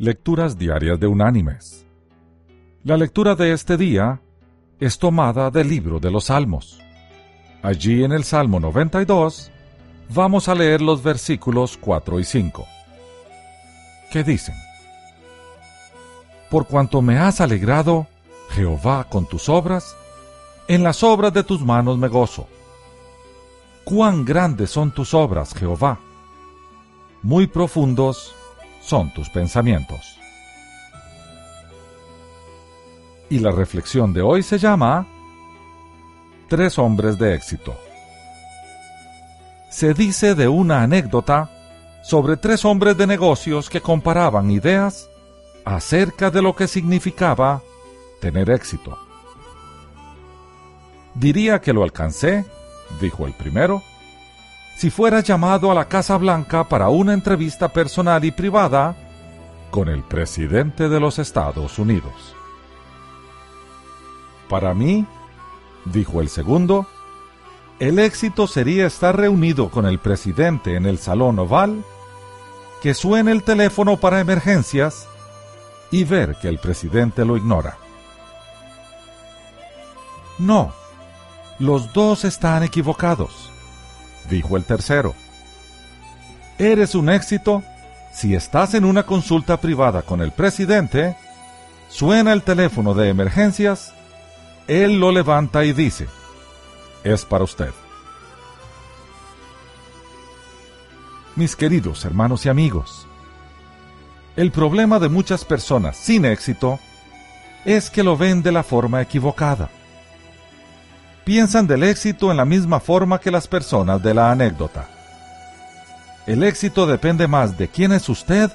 Lecturas Diarias de Unánimes. La lectura de este día es tomada del libro de los Salmos. Allí en el Salmo 92 vamos a leer los versículos 4 y 5, que dicen, Por cuanto me has alegrado, Jehová, con tus obras, en las obras de tus manos me gozo. Cuán grandes son tus obras, Jehová. Muy profundos son tus pensamientos. Y la reflexión de hoy se llama Tres hombres de éxito. Se dice de una anécdota sobre tres hombres de negocios que comparaban ideas acerca de lo que significaba tener éxito. Diría que lo alcancé, dijo el primero, si fuera llamado a la Casa Blanca para una entrevista personal y privada con el presidente de los Estados Unidos. Para mí, dijo el segundo, el éxito sería estar reunido con el presidente en el salón oval, que suene el teléfono para emergencias y ver que el presidente lo ignora. No, los dos están equivocados dijo el tercero. Eres un éxito si estás en una consulta privada con el presidente, suena el teléfono de emergencias, él lo levanta y dice, es para usted. Mis queridos hermanos y amigos, el problema de muchas personas sin éxito es que lo ven de la forma equivocada piensan del éxito en la misma forma que las personas de la anécdota. El éxito depende más de quién es usted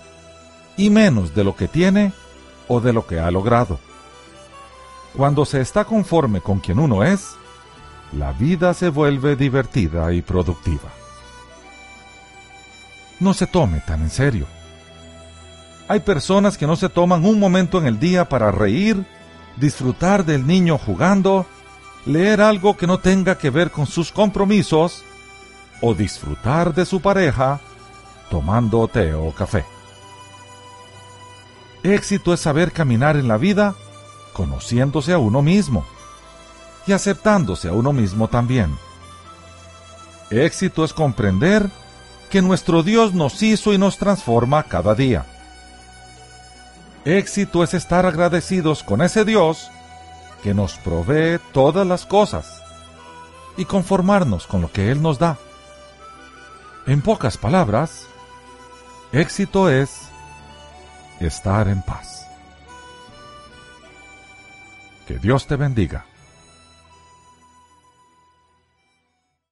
y menos de lo que tiene o de lo que ha logrado. Cuando se está conforme con quien uno es, la vida se vuelve divertida y productiva. No se tome tan en serio. Hay personas que no se toman un momento en el día para reír, disfrutar del niño jugando leer algo que no tenga que ver con sus compromisos o disfrutar de su pareja tomando té o café. Éxito es saber caminar en la vida conociéndose a uno mismo y aceptándose a uno mismo también. Éxito es comprender que nuestro Dios nos hizo y nos transforma cada día. Éxito es estar agradecidos con ese Dios que nos provee todas las cosas y conformarnos con lo que Él nos da. En pocas palabras, éxito es estar en paz. Que Dios te bendiga.